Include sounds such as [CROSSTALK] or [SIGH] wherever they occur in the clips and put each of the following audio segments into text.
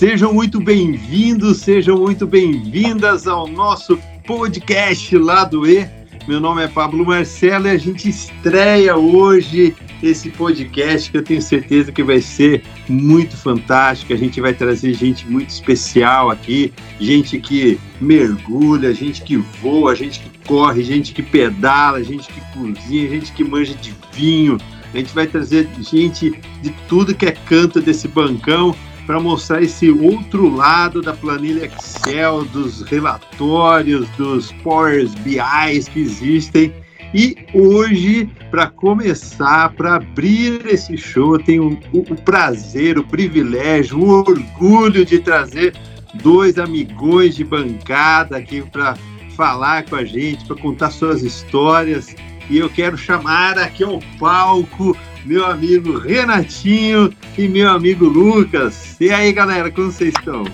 Sejam muito bem-vindos, sejam muito bem-vindas ao nosso podcast lá do E. Meu nome é Pablo Marcelo e a gente estreia hoje esse podcast que eu tenho certeza que vai ser muito fantástico. A gente vai trazer gente muito especial aqui, gente que mergulha, gente que voa, gente que corre, gente que pedala, gente que cozinha, gente que manja de vinho. A gente vai trazer gente de tudo que é canto desse bancão para mostrar esse outro lado da planilha Excel, dos relatórios, dos Power BIs que existem. E hoje, para começar, para abrir esse show, eu tenho o, o, prazer, o privilégio, o orgulho de trazer dois amigões de bancada aqui para falar com a gente, para contar suas histórias. E eu quero chamar aqui ao palco meu amigo Renatinho e meu amigo Lucas. E aí, galera, como vocês estão?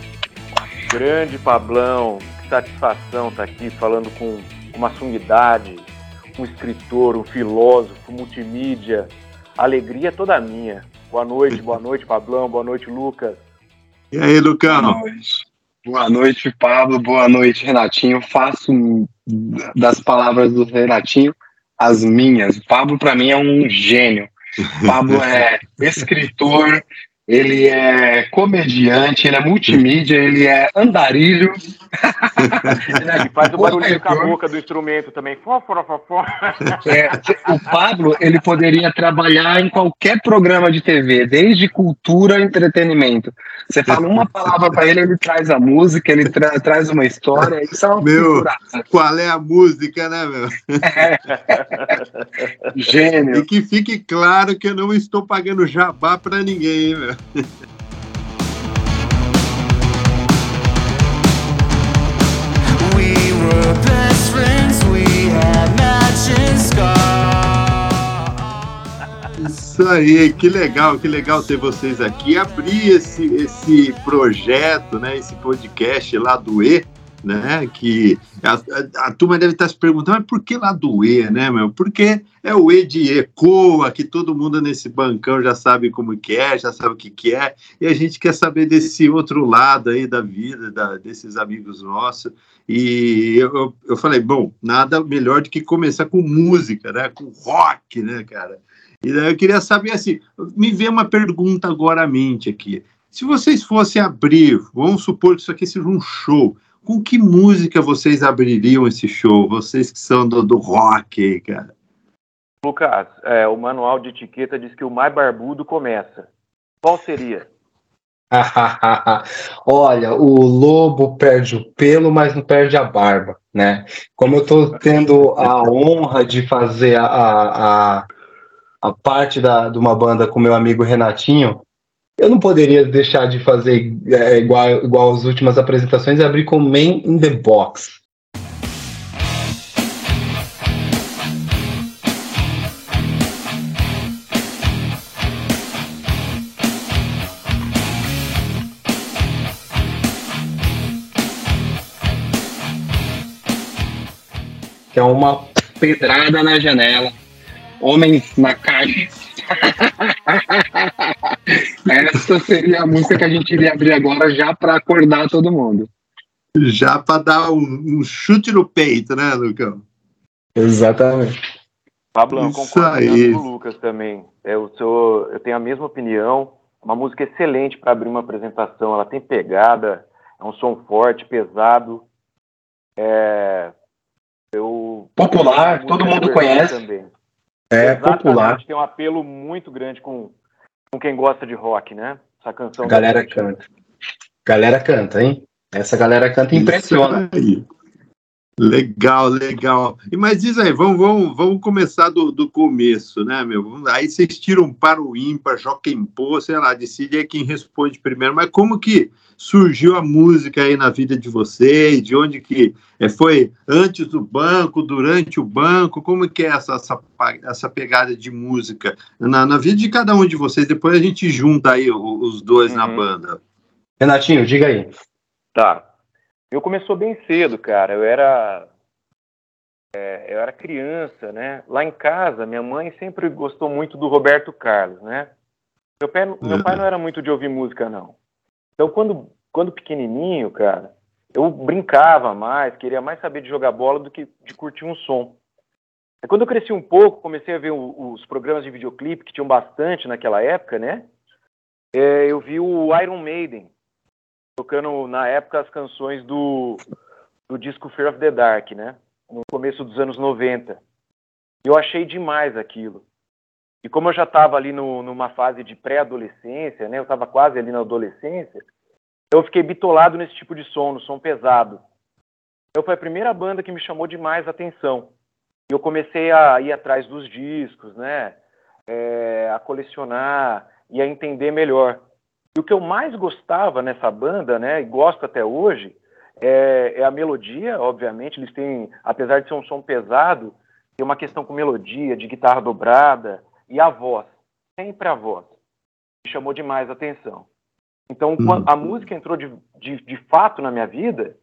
Grande Pablão, que satisfação estar tá aqui falando com uma sumidade, um escritor, um filósofo, multimídia. Alegria toda minha. Boa noite, boa noite, Pablão, boa noite, Lucas. E aí, Lucão? Boa noite. Boa noite, Pablo. Boa noite, Renatinho. Faço das palavras do Renatinho as minhas. Pablo, para mim, é um gênio. Pablo é [LAUGHS] escritor, ele é comediante, ele é multimídia, ele é andarilho. [LAUGHS] ele faz o barulho com a boca do instrumento também. Fó, fó, fó, fó. [LAUGHS] É, o Pablo, ele poderia trabalhar em qualquer programa de TV, desde cultura a entretenimento. Você fala uma palavra para ele, ele traz a música, ele tra traz uma história. Isso é uma meu, qual é a música, né, meu? É. [LAUGHS] Gênio. E que fique claro que eu não estou pagando jabá para ninguém, meu. Isso aí, que legal, que legal ter vocês aqui. Abrir esse, esse projeto, né, esse podcast lá do E, né? Que a, a, a, turma deve estar se perguntando, mas por que lá do E, né, meu? Porque é o E de ECOA, que todo mundo nesse bancão já sabe como que é, já sabe o que, que é, e a gente quer saber desse outro lado aí da vida, da, desses amigos nossos. E eu, eu, falei, bom, nada melhor do que começar com música, né? Com rock, né, cara? E daí eu queria saber assim, me vê uma pergunta agora à mente aqui. Se vocês fossem abrir, vamos supor que isso aqui seja um show, com que música vocês abririam esse show? Vocês que são do, do rock, cara. Lucas, é, o manual de etiqueta diz que o mais barbudo começa. Qual seria? [LAUGHS] Olha, o lobo perde o pelo, mas não perde a barba, né? Como eu estou tendo a honra de fazer a, a, a parte da, de uma banda com meu amigo Renatinho, eu não poderia deixar de fazer é, igual, igual as últimas apresentações e abrir com Man in the Box. Que é uma pedrada na janela, homens na caixa [LAUGHS] Essa seria a música que a gente iria abrir agora já para acordar todo mundo. Já para dar um, um, chute no peito, né, Lucão? Exatamente. Pablo, concordo com o Lucas também. Eu, sou, eu tenho a mesma opinião. Uma música excelente para abrir uma apresentação. Ela tem pegada, é um som forte, pesado. É, eu, Popular, todo mundo conhece. Também. É Exatamente, popular. Tem um apelo muito grande com, com quem gosta de rock, né? Essa canção. A galera canta. Galera canta, hein? Essa galera canta e impressiona. Legal, legal. E mas diz aí, vamos, vamos, vamos começar do, do começo, né, meu? Aí vocês tiram para o ímpar, joquem pô, sei lá, decide aí quem responde primeiro. Mas como que surgiu a música aí na vida de vocês? De onde que é, foi antes do banco, durante o banco? Como que é essa, essa, essa pegada de música na, na vida de cada um de vocês? Depois a gente junta aí os dois uhum. na banda. Renatinho, diga aí. Tá. Eu começou bem cedo, cara. Eu era é, eu era criança, né? Lá em casa, minha mãe sempre gostou muito do Roberto Carlos, né? Meu pai, meu pai não era muito de ouvir música, não. Então, quando, quando pequenininho, cara, eu brincava mais, queria mais saber de jogar bola do que de curtir um som. Aí, quando eu cresci um pouco, comecei a ver o, os programas de videoclipe, que tinham bastante naquela época, né? É, eu vi o Iron Maiden, tocando na época as canções do, do disco Fear of the Dark, né? No começo dos anos 90. Eu achei demais aquilo. E como eu já estava ali no, numa fase de pré-adolescência, né? Eu estava quase ali na adolescência. Eu fiquei bitolado nesse tipo de som, no som pesado. Então foi a primeira banda que me chamou demais a atenção. E eu comecei a ir atrás dos discos, né? É, a colecionar e a entender melhor. E o que eu mais gostava nessa banda, né? E gosto até hoje, é, é a melodia, obviamente. Eles têm, apesar de ser um som pesado, tem uma questão com melodia, de guitarra dobrada e a voz. Sempre a voz. Me chamou demais a atenção. Então, uhum. a música entrou de, de, de, fato na minha vida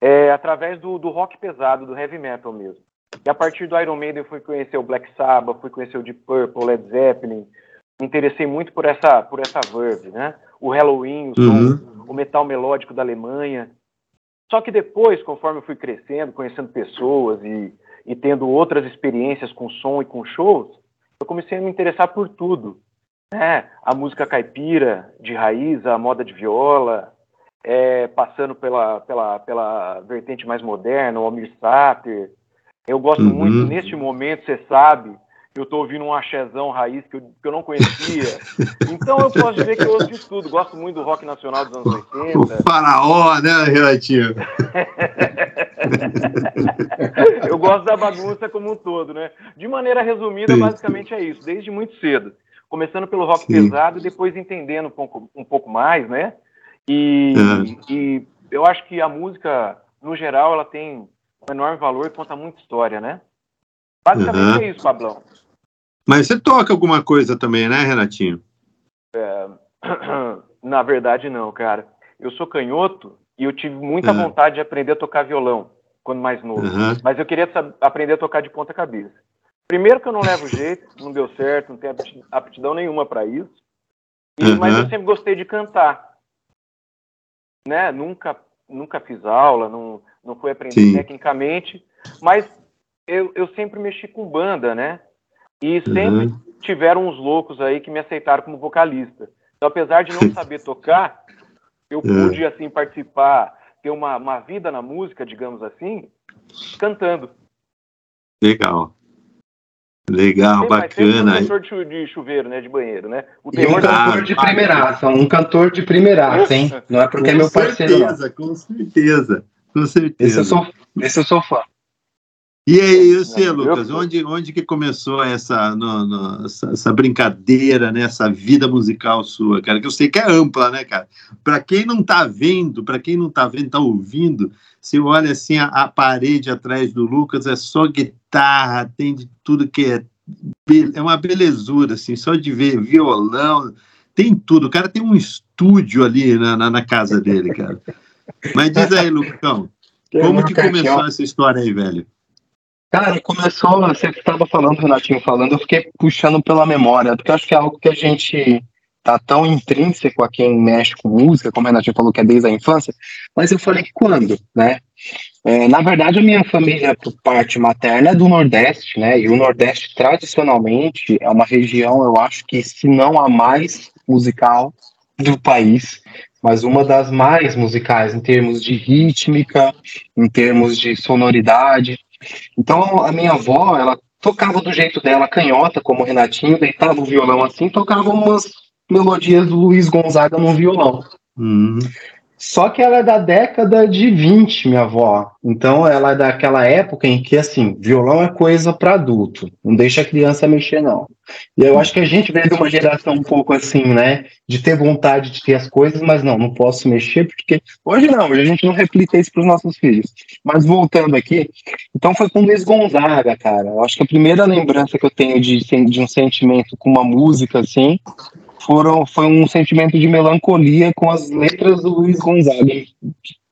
é, através do, do rock pesado, do heavy metal mesmo. E a partir do Iron Maiden eu fui conhecer o Black Sabbath, fui conhecer o Deep Purple, Led Zeppelin. Me interessei muito por essa, por essa verve, né? O Halloween, o, som, uhum. o metal melódico da Alemanha. Só que depois, conforme eu fui crescendo, conhecendo pessoas e, e tendo outras experiências com som e com shows, eu comecei a me interessar por tudo. Né? A música caipira, de raiz, a moda de viola, é, passando pela, pela, pela vertente mais moderna, o Almir Sater. Eu gosto uhum. muito, neste momento, você sabe, eu estou ouvindo um axézão raiz que eu, que eu não conhecia. Então eu posso dizer que eu ouço de tudo. Gosto muito do rock nacional dos anos 80. O faraó, né, Renatinho? eu gosto da bagunça como um todo, né? De maneira resumida, basicamente é isso. Desde muito cedo. Começando pelo rock Sim. pesado e depois entendendo um pouco, um pouco mais, né? E, é. e eu acho que a música, no geral, ela tem um enorme valor e conta muita história, né? Basicamente uhum. é isso, Pablão. Mas você toca alguma coisa também, né, Renatinho? É, [CLEARS THROAT] na verdade, não, cara. Eu sou canhoto e eu tive muita uhum. vontade de aprender a tocar violão quando mais novo. Uhum. Mas eu queria aprender a tocar de ponta cabeça. Primeiro que eu não levo [LAUGHS] jeito, não deu certo, não tenho aptidão nenhuma para isso. E, uhum. Mas eu sempre gostei de cantar. Né? Nunca, nunca fiz aula, não, não fui aprender Sim. tecnicamente, mas eu, eu sempre mexi com banda, né? E sempre uhum. tiveram uns loucos aí que me aceitaram como vocalista. Então, apesar de não [LAUGHS] saber tocar, eu é. pude, assim, participar, ter uma, uma vida na música, digamos assim, cantando. Legal. Legal, bacana. Um cantor de chuveiro, né? De banheiro, né? O e um cantor de primeiraça, um cantor de primeiraça, hein? Não é porque com é meu parceiro. Certeza, não. Com certeza, com certeza. Esse eu sou, esse eu sou fã. E aí, você, Lucas, onde, onde que começou essa, no, no, essa, essa, brincadeira, né, essa vida musical sua, cara? Que eu sei que é ampla, né, cara? Para quem não tá vendo, para quem não tá vendo, tá ouvindo, você olha assim a, a, parede atrás do Lucas, é só guitarra, tem de tudo que é é uma belezura, assim, só de ver violão, tem tudo. O cara tem um estúdio ali na, na, na casa dele, cara. Mas diz aí, Lucão, [LAUGHS] como que começou essa história aí, velho? Cara, começou, você estava falando, Renatinho falando, eu fiquei puxando pela memória, porque acho que é algo que a gente tá tão intrínseco a quem mexe com música, como o Renatinho falou que é desde a infância, mas eu falei quando, né? É, na verdade, a minha família, por parte materna, é do Nordeste, né? E o Nordeste, tradicionalmente, é uma região, eu acho que, se não a mais musical do país, mas uma das mais musicais em termos de rítmica, em termos de sonoridade. Então, a minha avó, ela tocava do jeito dela, canhota, como o Renatinho, deitava o violão assim, tocava umas melodias do Luiz Gonzaga no violão. Uhum. Só que ela é da década de 20, minha avó. Então ela é daquela época em que, assim, violão é coisa para adulto. Não deixa a criança mexer, não. E eu acho que a gente veio de uma geração um pouco assim, né? De ter vontade de ter as coisas, mas não, não posso mexer, porque hoje não, hoje a gente não replica isso para os nossos filhos. Mas voltando aqui, então foi com Luiz Gonzaga, cara. Eu acho que a primeira lembrança que eu tenho de, de um sentimento com uma música assim foram, foi um sentimento de melancolia com as letras do Luiz Gonzaga.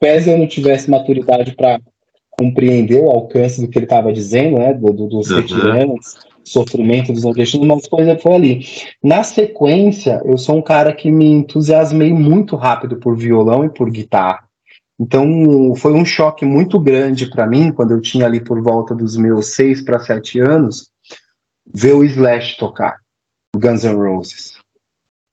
Pese eu não tivesse maturidade para compreender o alcance do que ele estava dizendo, né, do, do, dos uhum. retiranos, sofrimento dos nordestinos, mas coisa foi ali. Na sequência, eu sou um cara que me entusiasmei muito rápido por violão e por guitarra. Então, foi um choque muito grande para mim, quando eu tinha ali por volta dos meus seis para sete anos, ver o Slash tocar, o Guns N' Roses.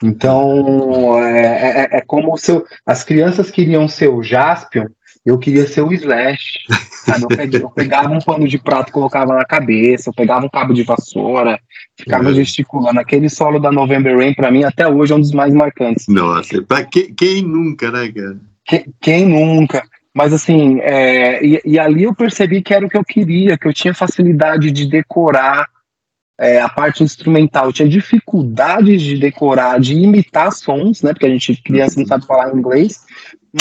Então, é, é, é como se eu, as crianças queriam ser o Jaspion, eu queria ser o Slash. Eu, peguei, eu, pegava um pano de prato, colocava na cabeça, eu pegava um cabo de vassoura, ficava uhum. gesticulando. Aquele solo da November Rain, para mim, até hoje é um dos mais marcantes. Nossa, pra que, quem nunca, né, cara? Quem, quem nunca? Mas assim, é, e, e, ali eu percebi que era o que eu queria, que eu tinha facilidade de decorar é, a parte instrumental. Tinha dificuldades de decorar, de imitar sons, né? Porque a gente, criança, não sabe falar inglês,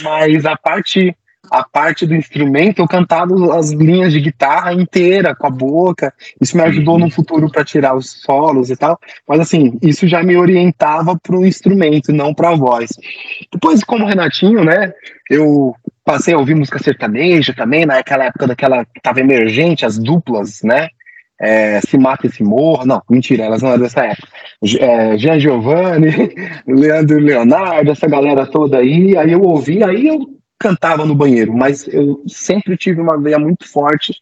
mas a parte a parte do instrumento, eu cantava as linhas de guitarra inteira com a boca. Isso me ajudou no futuro para tirar os solos e tal. Mas assim, isso já me orientava para o instrumento, não para a voz. Depois, como Renatinho, né? Eu passei a ouvir música sertaneja também, naquela época daquela que tava emergente, as duplas, né? É, se mata e se morra. Não, mentira, elas não eram dessa época. É, Jean Giovanni, [LAUGHS] Leandro Leonardo, essa galera toda aí. Aí eu ouvi, aí eu cantava no banheiro, mas eu sempre tive uma veia muito forte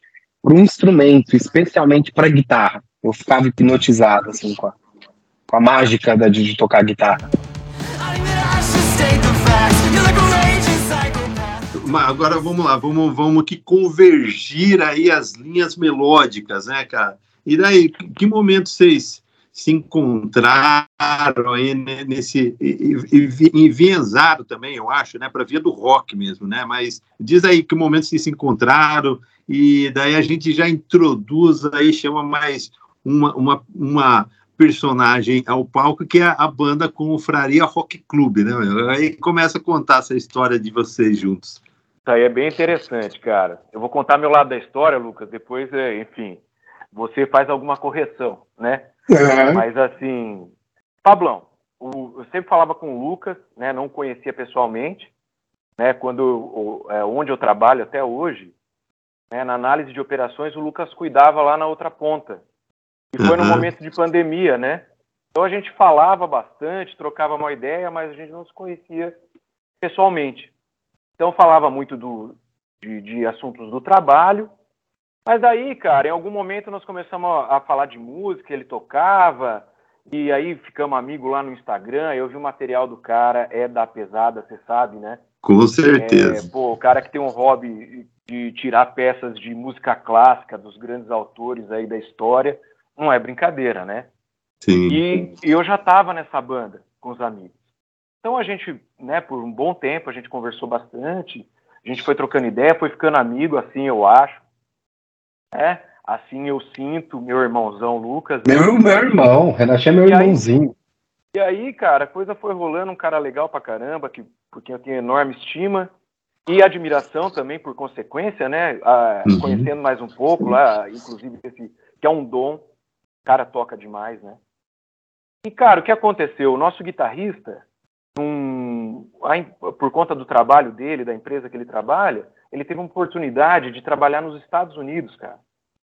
para um instrumento, especialmente para guitarra. Eu ficava hipnotizado assim com a, com a mágica da, de, de tocar guitarra. Agora vamos lá, vamos, vamos que convergir aí as linhas melódicas, né, cara? E daí, que momento vocês se encontraram aí nesse enviesaram também, eu acho, né, para via do rock mesmo, né? Mas diz aí que momento vocês se encontraram e daí a gente já introduz aí chama mais uma, uma, uma personagem ao palco que é a banda Confraria Rock Club, né? Aí começa a contar essa história de vocês juntos. Isso aí é bem interessante, cara. Eu vou contar meu lado da história, Lucas. Depois, é, enfim, você faz alguma correção, né? É. Mas assim, Pablão, o, eu sempre falava com o Lucas, né? Não conhecia pessoalmente, né? Quando o, é, onde eu trabalho até hoje, né, na análise de operações, o Lucas cuidava lá na outra ponta. E foi uhum. no momento de pandemia, né? Então a gente falava bastante, trocava uma ideia, mas a gente não se conhecia pessoalmente. Então falava muito do, de, de assuntos do trabalho, mas aí, cara, em algum momento nós começamos a, a, falar de música, ele tocava, e aí ficamos amigos lá no Instagram, eu vi o material do cara, é da pesada, você sabe, né? Com certeza. É, pô, o cara que tem um hobby de tirar peças de música clássica dos grandes autores aí da história, não é brincadeira, né? Sim. E, eu já tava nessa banda com os amigos. Então a gente, né, por um bom tempo, a gente conversou bastante, a gente foi trocando ideia, foi ficando amigo, assim, eu acho. É, assim eu sinto meu irmãozão Lucas. Né? Meu, meu irmão, Renato é meu e irmãozinho. Aí, e aí, cara, a coisa foi rolando, um cara legal pra caramba, que, porque eu tenho enorme estima e admiração também por consequência, né? Ah, uhum. Conhecendo mais um pouco lá, inclusive esse que é um dom, o cara toca demais, né? E cara, o que aconteceu? O nosso guitarrista, por conta do trabalho dele, da empresa que ele trabalha, ele teve uma oportunidade de trabalhar nos Estados Unidos, cara.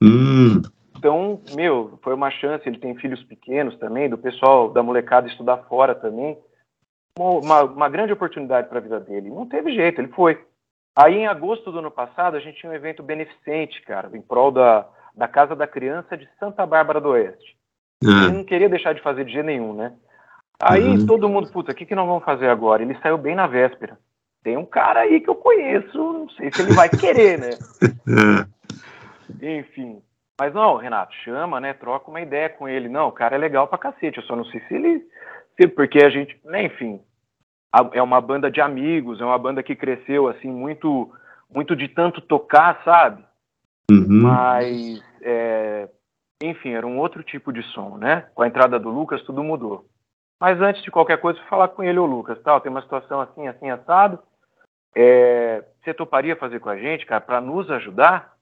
Hum. Então, meu, foi uma chance. Ele tem filhos pequenos também, do pessoal da molecada estudar fora também. Uma, uma grande oportunidade para a vida dele. Não teve jeito, ele foi. Aí, em agosto do ano passado, a gente tinha um evento beneficente, cara, em prol da, da Casa da Criança de Santa Bárbara do Oeste. É. Ele não queria deixar de fazer de jeito nenhum, né? Aí uhum. todo mundo, puta, o que, que nós vamos fazer agora? Ele saiu bem na véspera tem um cara aí que eu conheço, não sei se ele vai querer, né? [LAUGHS] Enfim. Mas não, Renato, chama, né? Troca uma ideia com ele. Não, o cara é legal pra cacete. Eu só não sei se ele. Se, porque a gente. Né, enfim. A, é uma banda de amigos, é uma banda que cresceu, assim, muito. Muito de tanto tocar, sabe? Uhum. Mas. É, enfim, era um outro tipo de som, né? Com a entrada do Lucas, tudo mudou. Mas antes de qualquer coisa, falar com ele, ô Lucas, tal, tem uma situação assim, assim, assado é, você toparia fazer com a gente, cara, para nos ajudar?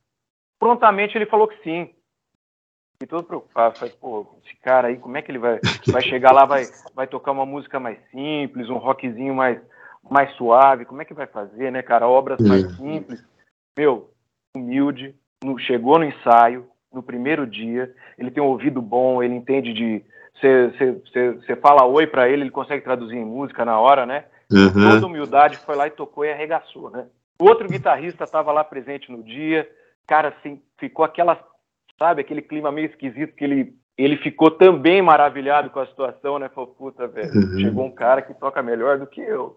Prontamente ele falou que sim. E todo preocupado, falei, pô, esse cara aí, como é que ele vai, vai chegar lá, vai, vai tocar uma música mais simples, um rockzinho mais, mais suave, como é que vai fazer, né, cara? Obras mais simples. Meu, humilde, chegou no ensaio, no primeiro dia. Ele tem um ouvido bom, ele entende de. Você fala oi para ele, ele consegue traduzir em música na hora, né? Uhum. Toda humildade foi lá e tocou e arregaçou, né? O outro guitarrista estava lá presente no dia, cara, assim, ficou aquela, sabe, aquele clima meio esquisito que ele, ele ficou também maravilhado com a situação, né? Falou, puta, velho, uhum. chegou um cara que toca melhor do que eu.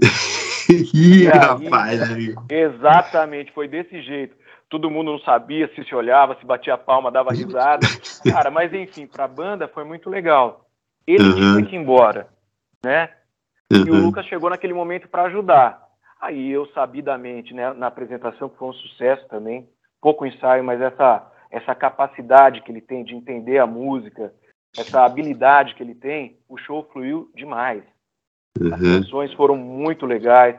[LAUGHS] Ih, rapaz, amigo. Exatamente, foi desse jeito. Todo mundo não sabia se se olhava, se batia a palma, dava risada. Cara, mas enfim, para a banda foi muito legal. Ele uhum. tinha que ir embora, né? Uhum. E o Lucas chegou naquele momento para ajudar. Aí eu, sabidamente, né, na apresentação, que foi um sucesso também, pouco ensaio, mas essa, essa capacidade que ele tem de entender a música, essa habilidade que ele tem, o show fluiu demais. Uhum. As canções foram muito legais,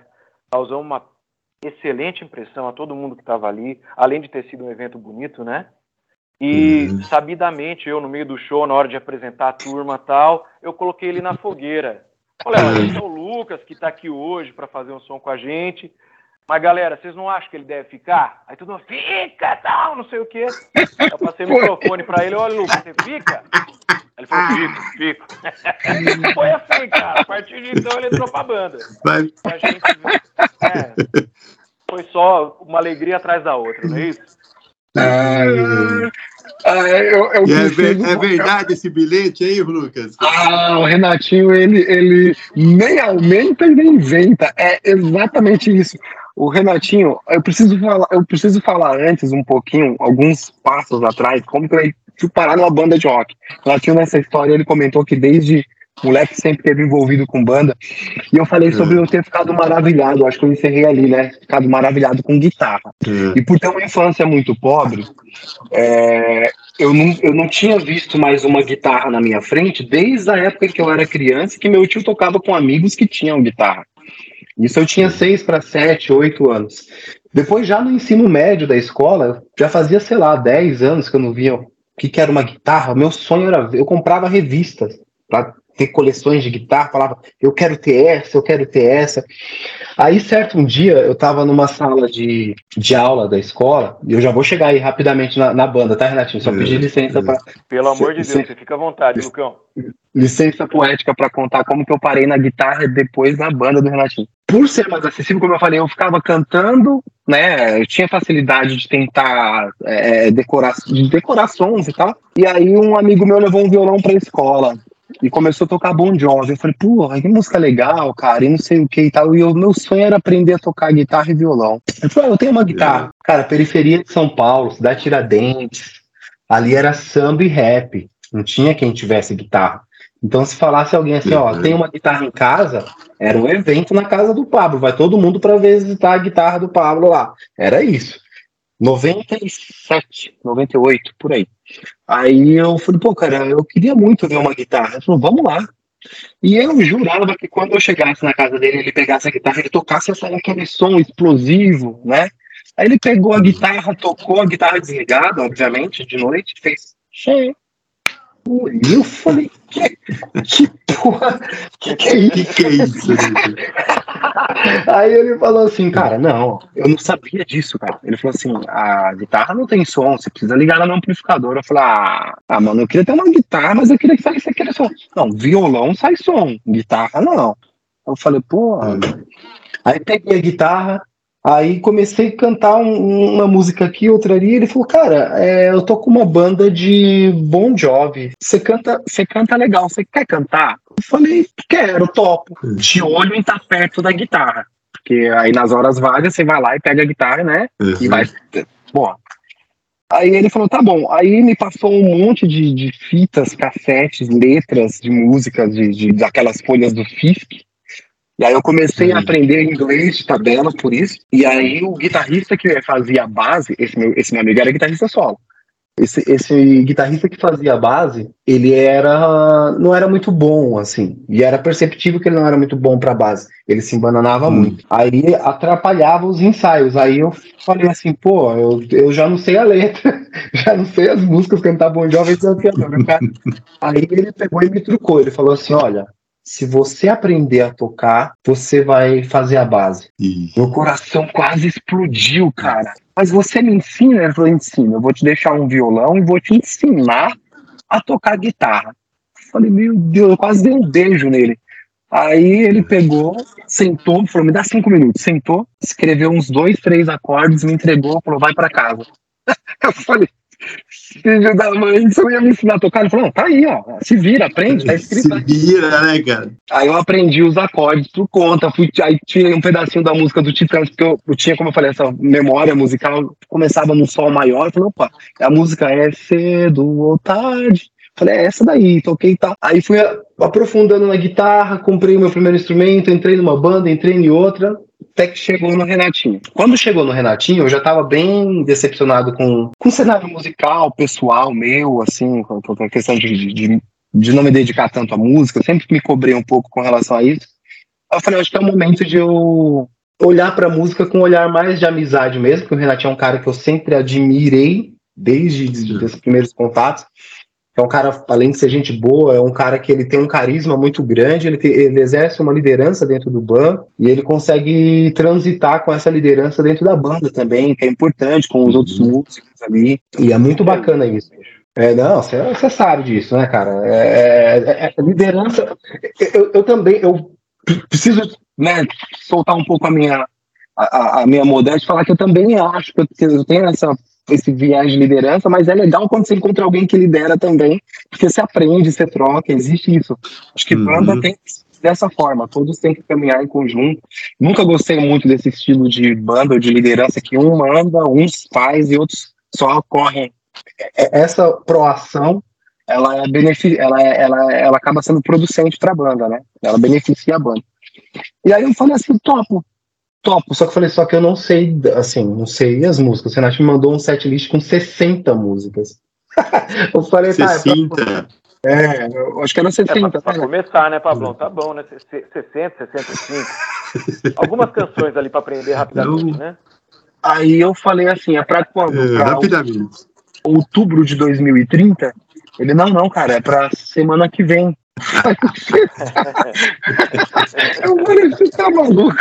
causou uma excelente impressão a todo mundo que estava ali, além de ter sido um evento bonito, né? E uhum. sabidamente eu no meio do show, na hora de apresentar a turma tal, eu coloquei ele na fogueira. Falei, olha, esse é o Lucas que está aqui hoje para fazer um som com a gente. Mas galera, vocês não acham que ele deve ficar? Aí todo mundo fica, tal, não sei o quê. Eu passei o microfone para ele, olha, Lucas, você fica? Ele falou, fico, fico. [LAUGHS] Foi assim, cara. A partir de então ele entrou pra banda. Gente, é, foi só uma alegria atrás da outra, não é isso? Ah, ah, eu, eu é, preciso... é, verdade esse bilhete aí, Lucas? Ah, o Renatinho, ele, ele nem aumenta e nem inventa. É exatamente isso. O Renatinho, eu preciso falar, eu preciso falar antes um pouquinho, alguns passos atrás, como que ele fui parar numa banda de rock. Renatinho, nessa história, ele comentou que desde moleque sempre esteve envolvido com banda. E eu falei sobre eu ter ficado maravilhado, acho que eu encerrei ali, né? Ficado maravilhado com guitarra. E por ter uma infância muito pobre, é, eu, não, eu não tinha visto mais uma guitarra na minha frente desde a época que eu era criança, que meu tio tocava com amigos que tinham guitarra. Isso eu tinha seis para sete, oito anos. Depois, já no ensino médio da escola, já fazia, sei lá, dez anos que eu não via o que, que era uma guitarra. Meu sonho era. Eu comprava revistas para ter coleções de guitarra, falava, eu quero ter essa, eu quero ter essa. Aí, certo um dia, eu estava numa sala de, de aula da escola, e eu já vou chegar aí rapidamente na, na banda, tá, Renatinho? Só pedir licença para. Pelo amor de Deus, você fica à vontade, Lucão. Licença poética para contar como que eu parei na guitarra depois na banda do Renatinho. Por ser mais acessível, como eu falei, eu ficava cantando, né? Eu tinha facilidade de tentar é, decorar, de decorar sons e tal. E aí um amigo meu levou um violão para a escola e começou a tocar Bon Jovi. Eu falei, porra, que música legal, cara, e não sei o que e tal. E o meu sonho era aprender a tocar guitarra e violão. Eu falei, ah, eu tenho uma guitarra. É. Cara, periferia de São Paulo, cidade Tiradentes, ali era samba e rap. Não tinha quem tivesse guitarra. Então, se falasse alguém assim, ó, tem uma guitarra em casa, era um evento na casa do Pablo. Vai todo mundo para visitar a guitarra do Pablo lá. Era isso. 97, 98, por aí. Aí eu falei, pô, cara, eu queria muito ver uma guitarra. Ele falou, vamos lá. E eu jurava que quando eu chegasse na casa dele, ele pegasse a guitarra, ele tocasse aquele som explosivo, né? Aí ele pegou a guitarra, tocou a guitarra desligada, obviamente, de noite, fez cheio. E eu falei, que, que porra, que que é isso? Que que é isso? Aí ele falou assim, cara, não, eu não sabia disso, cara. Ele falou assim, a guitarra não tem som, você precisa ligar ela no amplificador. Eu falei, ah, ah, mano, eu queria ter uma guitarra, mas eu queria que saísse aquele som. Não, violão sai som, guitarra não. Eu falei, porra. Aí peguei a guitarra, Aí comecei a cantar um, uma música aqui, outra ali. Ele falou, cara, é, eu tô com uma banda de Bon Jovi. Você canta, você canta legal. Você quer cantar? Eu falei, quero, topo. De olho em estar tá perto da guitarra, porque aí nas horas vagas você vai lá e pega a guitarra, né? Uhum. E vai. Bom. Aí ele falou, tá bom. Aí me passou um monte de, de fitas, cassetes, letras de músicas, de, de, daquelas folhas do FISC. E aí eu comecei a uhum. aprender inglês de tabela por isso. E aí o guitarrista que fazia a base, esse meu, esse meu amigo era guitarrista solo. Esse, esse guitarrista que fazia a base, ele era não era muito bom, assim. E era perceptível que ele não era muito bom para base. Ele se embananava hum. muito. Aí atrapalhava os ensaios. Aí eu falei assim, pô, eu, eu já não sei a letra, [LAUGHS] já não sei as músicas, cantar Bom Jovem Desafiador. Aí ele pegou e me trucou. Ele falou assim: olha, se você aprender a tocar, você vai fazer a base. Meu coração quase explodiu, cara. Mas você me ensina? Ele falou, ensina. Eu vou te deixar um violão e vou te ensinar a tocar guitarra. Falei, meu Deus, eu quase dei um beijo nele. Aí ele pegou, sentou, falou, me dá cinco minutos. Sentou, escreveu uns dois, três acordes, me entregou, falou, vai para casa. [LAUGHS] eu falei, filho da mãe, você ia me ensinar a tocar? Ele falou, não, tá aí, ó, se vira, aprende, tá escrito. Se vira, né, cara? Aí eu aprendi os acordes por conta, fui, aí tirei um pedacinho da música do Titãs, porque eu, eu, tinha, como eu falei, essa memória musical, começava no sol maior, falei, opa, a música é cedo ou tarde, Falei, é essa daí, toquei e tá. Aí fui aprofundando na guitarra, comprei o meu primeiro instrumento, entrei numa banda, entrei em outra, até que chegou no Renatinho. Quando chegou no Renatinho, eu já estava bem decepcionado com, com o cenário musical, pessoal meu, assim, com, com a questão de, de, de não me dedicar tanto à música, eu sempre me cobrei um pouco com relação a isso. Eu falei, acho que é o momento de eu olhar para a música com um olhar mais de amizade mesmo, porque o Renatinho é um cara que eu sempre admirei desde os primeiros contatos é um cara, além de ser gente boa, é um cara que ele tem um carisma muito grande, ele, tem, ele exerce uma liderança dentro do bando e ele consegue transitar com essa liderança dentro da banda também, que é importante, com os outros músicos ali. E é muito bacana isso. É, não, você sabe disso, né, cara? É, é, é liderança. Eu, eu, também, eu preciso né, soltar um pouco a minha, a, a minha modéstia e falar que eu também acho que eu tenho essa esse viés de liderança, mas é legal quando você encontra alguém que lidera também, porque você aprende, você troca, existe isso. Acho que uhum. banda tem dessa forma, todos têm que caminhar em conjunto. Nunca gostei muito desse estilo de banda ou de liderança que um manda, uns faz e outros só correm. É, essa proação, ela é benefic... ela, é, ela, ela acaba sendo producente para a banda, né? Ela beneficia a banda. E aí eu falei assim, topo, topo. Só que eu falei, só que eu não sei, assim, não sei as músicas. O Renato me mandou um set list com 60 músicas. [LAUGHS] eu falei, 60. tá. É, eu acho que era 70. É, pra, pra começar, né, Pablão? Tá bom, né? 60, 65. [LAUGHS] Algumas canções ali para aprender rapidamente, não. né? Aí eu falei assim, é pra quando? É, pra rapidamente. Outubro de 2030? Ele, não, não, cara, é pra semana que vem. Eu falei, você tá maluco?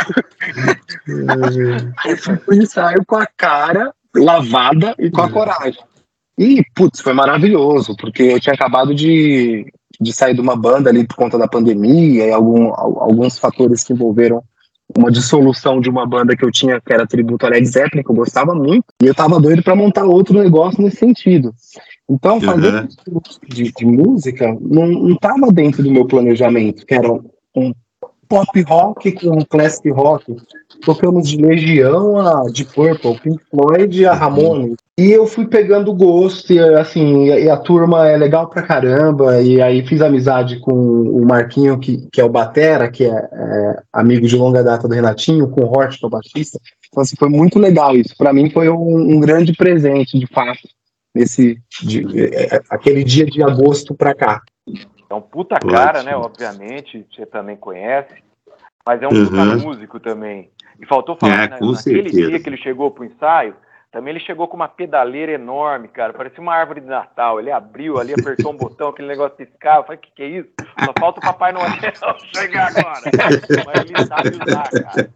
Aí fui pro ensaio com a cara lavada e com a coragem. E, putz, foi maravilhoso, porque eu tinha acabado de, de sair de uma banda ali por conta da pandemia e algum, alguns fatores que envolveram uma dissolução de uma banda que eu tinha, que era tributo a Led Zeppelin, que eu gostava muito, e eu tava doido para montar outro negócio nesse sentido. Então, fazer uhum. de, de, música não estava dentro do meu planejamento, que era um pop rock com um classic rock. Tocamos de Legião a de Purple, Pink Floyd a Ramones. E eu fui pegando gosto, e assim, e a turma é legal pra caramba, e aí fiz amizade com o Marquinho, que, que é o Batera, que é, é amigo de longa data do Renatinho, com o Hort, que é o baixista. Então, assim, foi muito legal isso. Para mim foi um, um grande presente, de fato nesse de, é, é, aquele dia de agosto para cá. É um puta cara, né? Obviamente, você também conhece, mas é um uhum. puta músico também. E faltou falar, é, né, naquele certeza. dia que ele chegou pro ensaio, também ele chegou com uma pedaleira enorme, cara, parecia uma árvore de Natal. Ele abriu ali, apertou um [LAUGHS] botão, aquele negócio piscava. Eu falei, o que, que é isso? Só falta o Papai Noel [LAUGHS] chegar agora. [LAUGHS] Mas ele sabe usar, cara.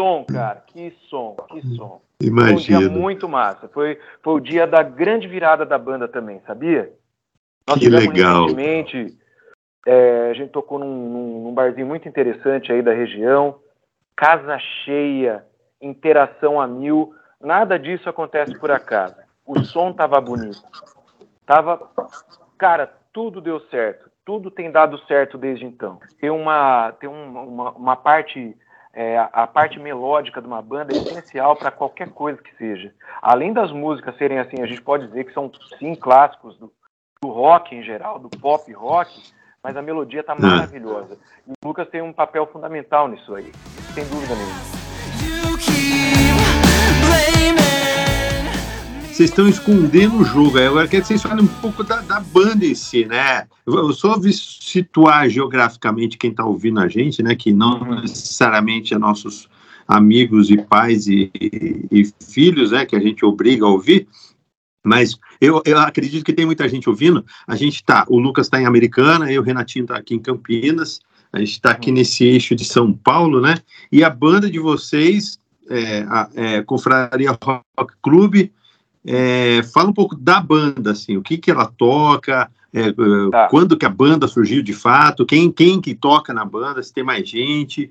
Som, cara, que som, que som. Imagina. Foi um dia muito massa. Foi, foi o dia da grande virada da banda também, sabia? Nós que legal. Recentemente, é, a gente tocou num, num, barzinho muito interessante aí da região, casa cheia, interação a mil. Nada disso acontece por acaso. O som tava bonito. Tava, cara, tudo deu certo. Tudo tem dado certo desde então. Tem uma, tem uma, uma, uma parte é, a parte melódica de uma banda é essencial para qualquer coisa que seja. Além das músicas serem assim, a gente pode dizer que são sim clássicos do, do rock em geral, do pop rock, mas a melodia está maravilhosa. E o Lucas tem um papel fundamental nisso aí, sem dúvida nenhuma. Vocês estão escondendo o jogo. Agora quero que vocês falem um pouco da, da banda em si, né? Eu só situar geograficamente quem está ouvindo a gente, né? Que não necessariamente é nossos amigos e pais e, e, filhos, né? Que a gente obriga a ouvir. Mas eu, eu acredito que tem muita gente ouvindo. A gente está, o Lucas está em Americana, eu, o Renatinho está aqui em Campinas. A gente está aqui nesse eixo de São Paulo, né? E a banda de vocês, é, a é, Confraria Rock Club, é, fala um pouco da banda, assim, o que, que ela toca, é, é, tá. quando que a banda surgiu de fato, quem, quem que toca na banda, se tem mais gente.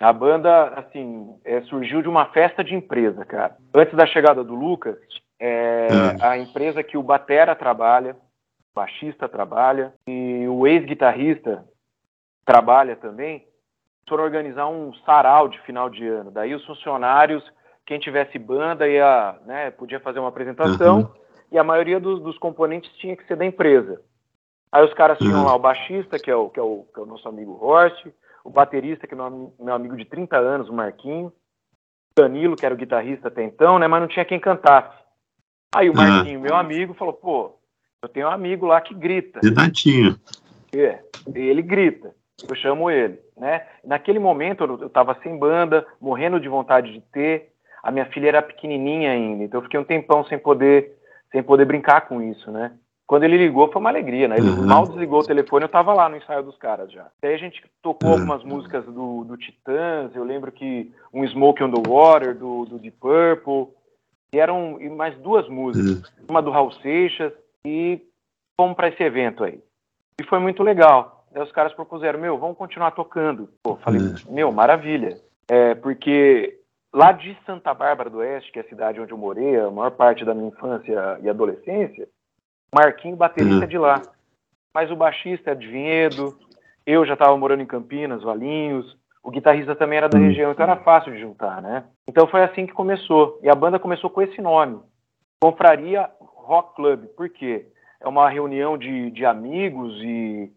A banda, assim, é, surgiu de uma festa de empresa, cara. Antes da chegada do Lucas, é, ah. a empresa que o Batera trabalha, o baixista trabalha, e o ex-guitarrista trabalha também, foram organizar um sarau de final de ano. Daí os funcionários, quem tivesse banda, ia, né, podia fazer uma apresentação, uhum. e a maioria dos, dos, componentes tinha que ser da empresa. Aí os caras tinham uhum. lá o baixista, que é o, que é o, que é o nosso amigo Horst, o baterista, que é meu, meu amigo de 30 anos, o Marquinho, Danilo, que era o guitarrista até então, né, mas não tinha quem cantasse. Aí o Marquinho, meu amigo, falou, pô, eu tenho um amigo lá que grita. Renatinho. É, ele grita. Eu chamo ele, né? Naquele momento eu estava sem banda, morrendo de vontade de ter. A minha filha era pequenininha ainda, então eu fiquei um tempão sem poder, sem poder brincar com isso, né? Quando ele ligou foi uma alegria, né? Ele uhum. mal desligou o telefone, eu tava lá no ensaio dos caras já. Daí a gente tocou uhum. algumas músicas do, do Titãs, eu lembro que um Smoke on the Water, do, do Deep Purple, e eram e mais duas músicas, uhum. uma do Raul Seixas, e fomos para esse evento aí. E foi muito legal. Daí os caras propuseram, meu, vamos continuar tocando. Pô, falei, meu, maravilha. É, porque lá de Santa Bárbara do Oeste, que é a cidade onde eu morei a maior parte da minha infância e adolescência, Marquinho, baterista uhum. de lá. Mas o baixista é de Vinhedo, eu já estava morando em Campinas, Valinhos, o guitarrista também era da uhum. região, então era fácil de juntar, né? Então foi assim que começou. E a banda começou com esse nome, Confraria Rock Club. Por quê? É uma reunião de, de amigos e,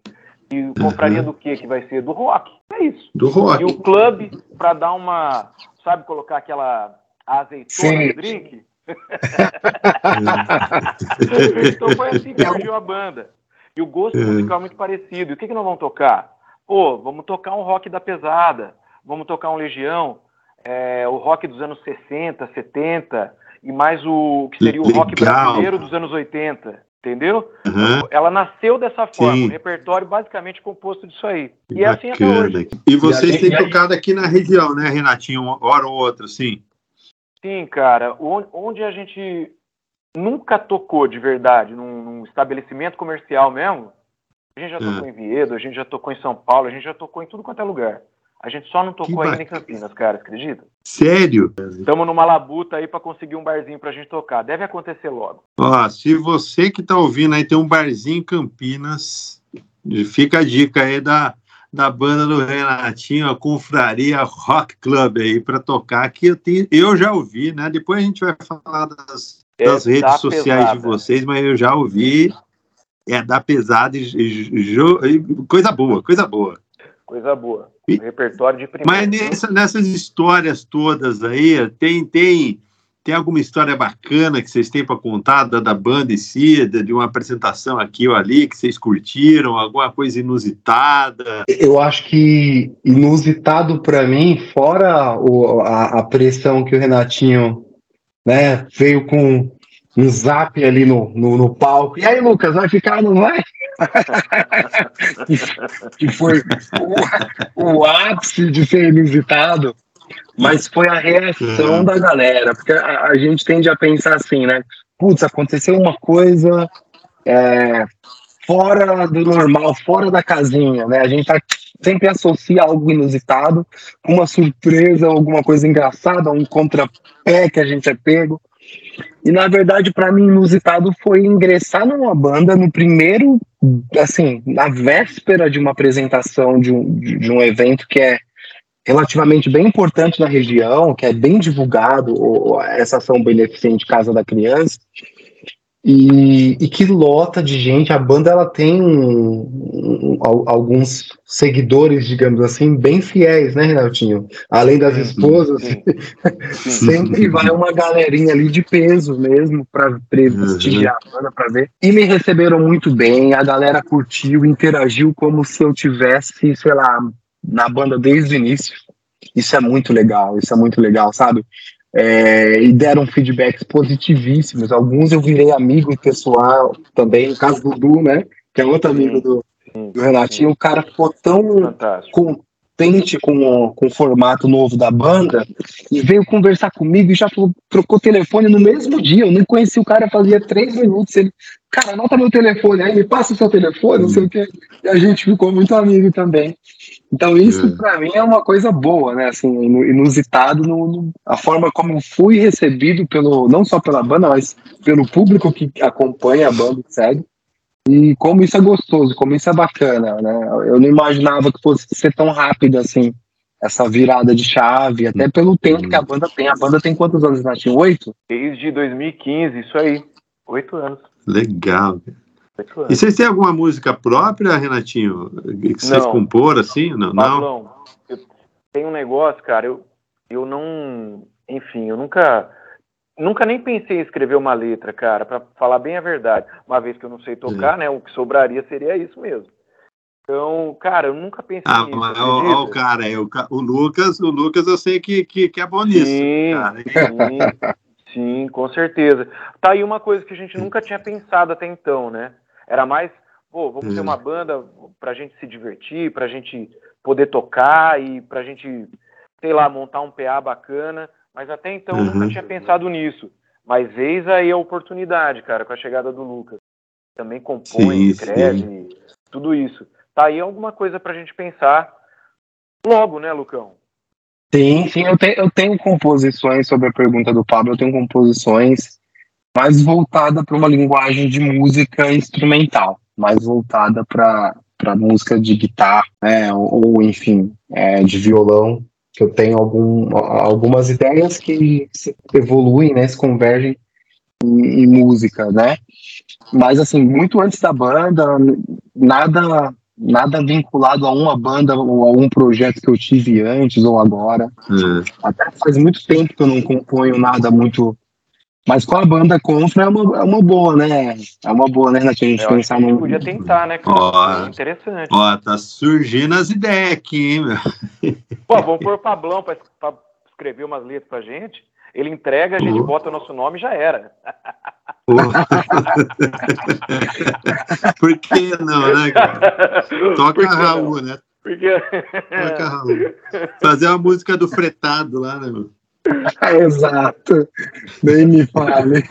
e confraria uhum. do que que vai ser? Do rock. É isso. Do rock. E o clube, para dar uma, sabe, colocar aquela azeitona no drink, [LAUGHS] então foi assim que surgiu a banda. E o gosto é. musical é muito parecido. E o que, que nós vamos tocar? Pô, vamos tocar um rock da pesada, vamos tocar um Legião, é, o rock dos anos 60, 70, e mais o que seria o Legal. rock brasileiro dos anos 80. Entendeu? Uhum. Ela nasceu dessa forma, Sim. o repertório basicamente composto disso aí. e é assim até hoje. E vocês têm tocado aqui na região, né, Renatinho? Uma hora ou outra, sim. Sim, cara. Onde a gente nunca tocou de verdade, num, num estabelecimento comercial mesmo, a gente já tocou é. em Viedo, a gente já tocou em São Paulo, a gente já tocou em tudo quanto é lugar. A gente só não tocou ainda em Campinas, cara, acredita? Sério? Estamos numa labuta aí para conseguir um barzinho pra gente tocar. Deve acontecer logo. Ó, se você que tá ouvindo aí tem um barzinho em Campinas, fica a dica aí da, da banda do Renatinho, a Confraria Rock Club aí para tocar, que eu, tenho, eu já ouvi, né? Depois a gente vai falar das, é das redes sociais pesada. de vocês, mas eu já ouvi. É da pesada e, e, e, coisa boa, coisa boa. Coisa boa. E, repertório de primeira. Mas nessa, nessas histórias todas aí, tem, tem tem alguma história bacana que vocês têm para contar da, da banda em si, de uma apresentação aqui ou ali que vocês curtiram, alguma coisa inusitada? Eu acho que inusitado para mim, fora o, a, a, pressão que o Renatinho né, veio com um zap ali no, no, no palco. E aí, Lucas, vai ficar ou não vai? Que foi o, o ápice de ser inusitado mas foi a reação uhum. da galera, porque a, a, gente tende a pensar assim, né? Putz, aconteceu uma coisa é, fora do normal, fora da casinha, né? A gente tá, sempre associa algo inusitado com uma surpresa, alguma coisa engraçada, um contrapé que a gente é pego. E na verdade, para mim, inusitado foi ingressar numa banda no primeiro, assim, na véspera de uma apresentação de um, de um evento que é relativamente bem importante na região, que é bem divulgado essa ação beneficente Casa da Criança, e, e, que lota de gente. A banda ela tem um, um, alguns seguidores, digamos assim, bem fiéis, né, Renatinho? Além das esposas, sim, [LAUGHS] sim. sempre vai uma galerinha ali de peso mesmo para prestigiar uhum. a banda, para ver. E me receberam muito bem, a galera curtiu, interagiu como se eu tivesse, sei lá, na banda desde o início. Isso é muito legal, isso é muito legal, sabe? É, e deram feedbacks positivíssimos. Alguns eu virei amigo pessoal também, no caso do Du, né? Que é outro amigo do, Sim, o Renatinho, o cara ficou tão Fantástico contente com o, com o formato novo da banda e veio conversar comigo e já falou, trocou telefone no mesmo dia. Eu nem conheci o cara fazia três minutos. Ele, cara, anota meu telefone aí, me passa o seu telefone, não sei o quê. E a gente ficou muito amigo também. Então, isso é. para mim é uma coisa boa, né? Assim, inusitado no, no, a forma como fui recebido pelo, não só pela banda, mas pelo público que acompanha a banda, segue. E como isso é gostoso, como isso é bacana, né? Eu não imaginava que fosse ser tão rápido assim, essa virada de chave, até pelo tempo que a banda tem. A banda tem quantos anos, Natinho? Oito? Desde 2015, isso aí. Oito anos. Legal. E vocês têm alguma música própria, Renatinho? Que vocês não. compor assim? Não, não. Tenho um negócio, cara, eu, eu não. Enfim, eu nunca nunca nem pensei em escrever uma letra, cara, para falar bem a verdade. Uma vez que eu não sei tocar, né, o que sobraria seria isso mesmo. Então, cara, eu nunca pensei ah, nisso. Mas, ó, o cara, eu, o Lucas, o Lucas eu sei que, que, que é bom nisso. Sim, sim, sim, com certeza. Tá aí uma coisa que a gente nunca tinha pensado até então, né? Era mais, pô, vamos ter uma banda pra gente se divertir, pra gente poder tocar e pra gente, sei lá, montar um PA bacana. Mas até então uhum. eu nunca tinha pensado nisso. Mas eis aí a oportunidade, cara, com a chegada do Lucas. Também compõe, sim, escreve, sim. tudo isso. Tá aí alguma coisa pra gente pensar logo, né, Lucão? Sim, sim, eu, te, eu tenho composições sobre a pergunta do Pablo, eu tenho composições mais voltada para uma linguagem de música instrumental, mais voltada para música de guitarra, né, ou, ou enfim, é, de violão que eu tenho algum, algumas ideias que se evoluem, né, se convergem em, em, música, né? Mas assim, muito antes da banda, nada nada vinculado a uma banda ou a um projeto que eu tive antes ou agora. Uhum. Até faz muito tempo que eu não componho nada muito mas com a banda Confra é uma, é uma boa, né? É uma boa, né, Renato? A gente pensar no. Podia tentar, né? Ó, é interessante. Ó, tá surgindo as ideias aqui, hein, meu? Pô, vamos pôr o Pablão pra, pra escrever umas letras pra gente. Ele entrega, a gente uh. bota o nosso nome e já era. [LAUGHS] Por que não, né, cara? Toca Raul, né? Porque... Toca Raul. Fazer uma música do fretado lá, né, meu? [LAUGHS] Exato. Nem me fale. [LAUGHS]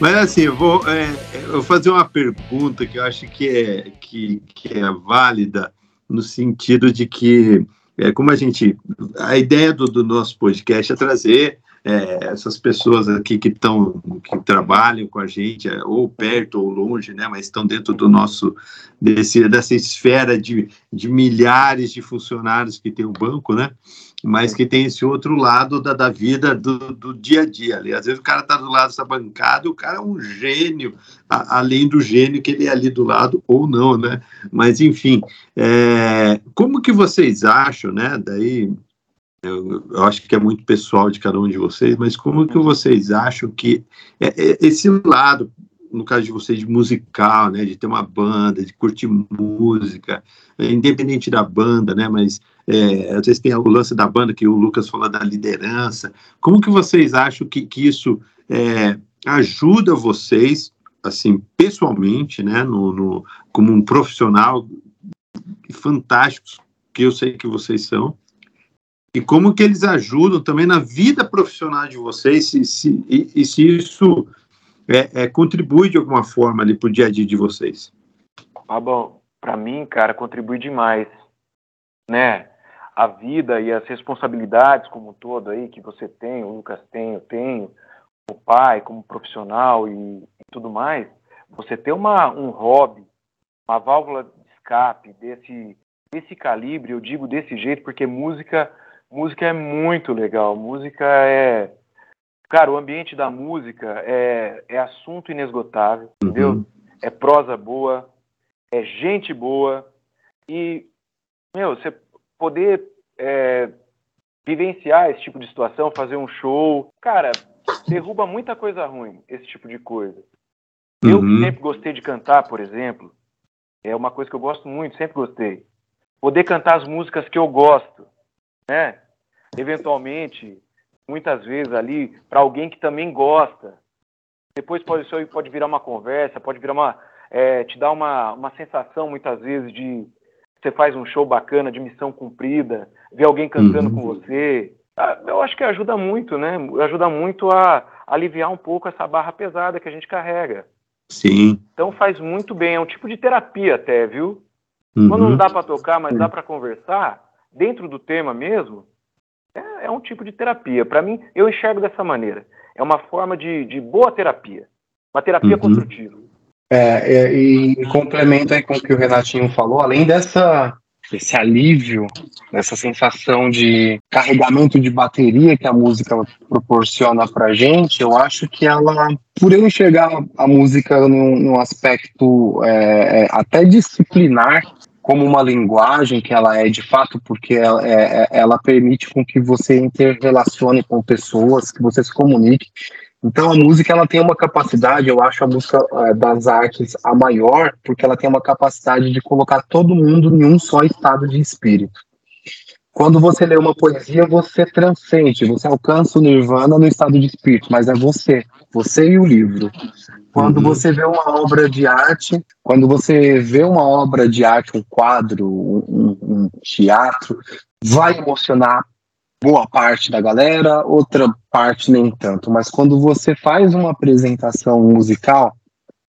Mas assim, eu vou, é, eu vou fazer uma pergunta que eu acho que é, que, que é válida no sentido de que, é, como a gente. A ideia do, do nosso podcast é trazer é, essas pessoas aqui que estão, que trabalham com a gente, é, ou perto ou longe, né, mas estão dentro do nosso, desse, dessa esfera de, de milhares de funcionários que tem o banco, né, mas que tem esse outro lado da, da vida do, do dia a dia. Ali. Às vezes o cara está do lado dessa bancada e o cara é um gênio, a, além do gênio que ele é ali do lado, ou não, né? Mas, enfim, é, como que vocês acham, né? Daí eu, eu, acho que é muito pessoal de cada um de vocês, mas como que vocês acham que é, é, esse lado, no caso de vocês, de musical, né, de ter uma banda, de curtir música, é, independente da banda, né, mas é, às vezes tem o lance da banda que o Lucas fala da liderança. Como que vocês acham que, que isso é, ajuda vocês, assim, pessoalmente, né, no, no, como um profissional fantástico que eu sei que vocês são, e como que eles ajudam também na vida profissional de vocês se, se, e, e se isso é, é, contribui de alguma forma ali para o dia a dia de vocês. Ah, bom, para mim, cara, contribui demais, né? A vida e as responsabilidades como um todo aí que você tem, o Lucas tem, eu tenho, como pai, como profissional e, e tudo mais, você ter uma, um hobby, uma válvula de escape desse, desse calibre, eu digo desse jeito porque música Música é muito legal. Música é. Cara, o ambiente da música é, é assunto inesgotável, uhum. entendeu? É prosa boa, é gente boa. E, meu, você poder é, vivenciar esse tipo de situação, fazer um show, cara, derruba muita coisa ruim, esse tipo de coisa. Uhum. Eu sempre gostei de cantar, por exemplo, é uma coisa que eu gosto muito, sempre gostei. Poder cantar as músicas que eu gosto né? Eventualmente, muitas vezes ali, para alguém que também gosta, depois pode, isso pode virar uma conversa, pode virar uma. É, te dar uma, uma sensação, muitas vezes, de você faz um show bacana, de missão cumprida, ver alguém cantando uhum. com você. Ah, eu acho que ajuda muito, né? Ajuda muito a aliviar um pouco essa barra pesada que a gente carrega. Sim. Então faz muito bem, é um tipo de terapia até, viu? Uhum. Quando não dá para tocar, mas dá para conversar, dentro do tema mesmo, é, é um tipo de terapia. Para mim, eu enxergo dessa maneira. É uma forma de, de boa terapia. Uma terapia uhum. construtiva. É, é, e em complemento aí com o que o Renatinho falou, além dessa esse alívio, essa sensação de carregamento de bateria que a música proporciona pra gente, eu acho que ela, por eu enxergar a música num, num aspecto é, é, até disciplinar, como uma linguagem que ela é de fato, porque ela, é, é, ela permite com que você interrelacione com pessoas, que você se comunique. Então a música ela tem uma capacidade, eu acho a música é, das artes a maior, porque ela tem uma capacidade de colocar todo mundo em um só estado de espírito. Quando você lê uma poesia, você transcende, você alcança o nirvana no estado de espírito, mas é você, você e o livro. Quando uhum. você vê uma obra de arte, quando você vê uma obra de arte, um quadro, um, um teatro, vai emocionar boa parte da galera, outra parte nem tanto. Mas quando você faz uma apresentação musical,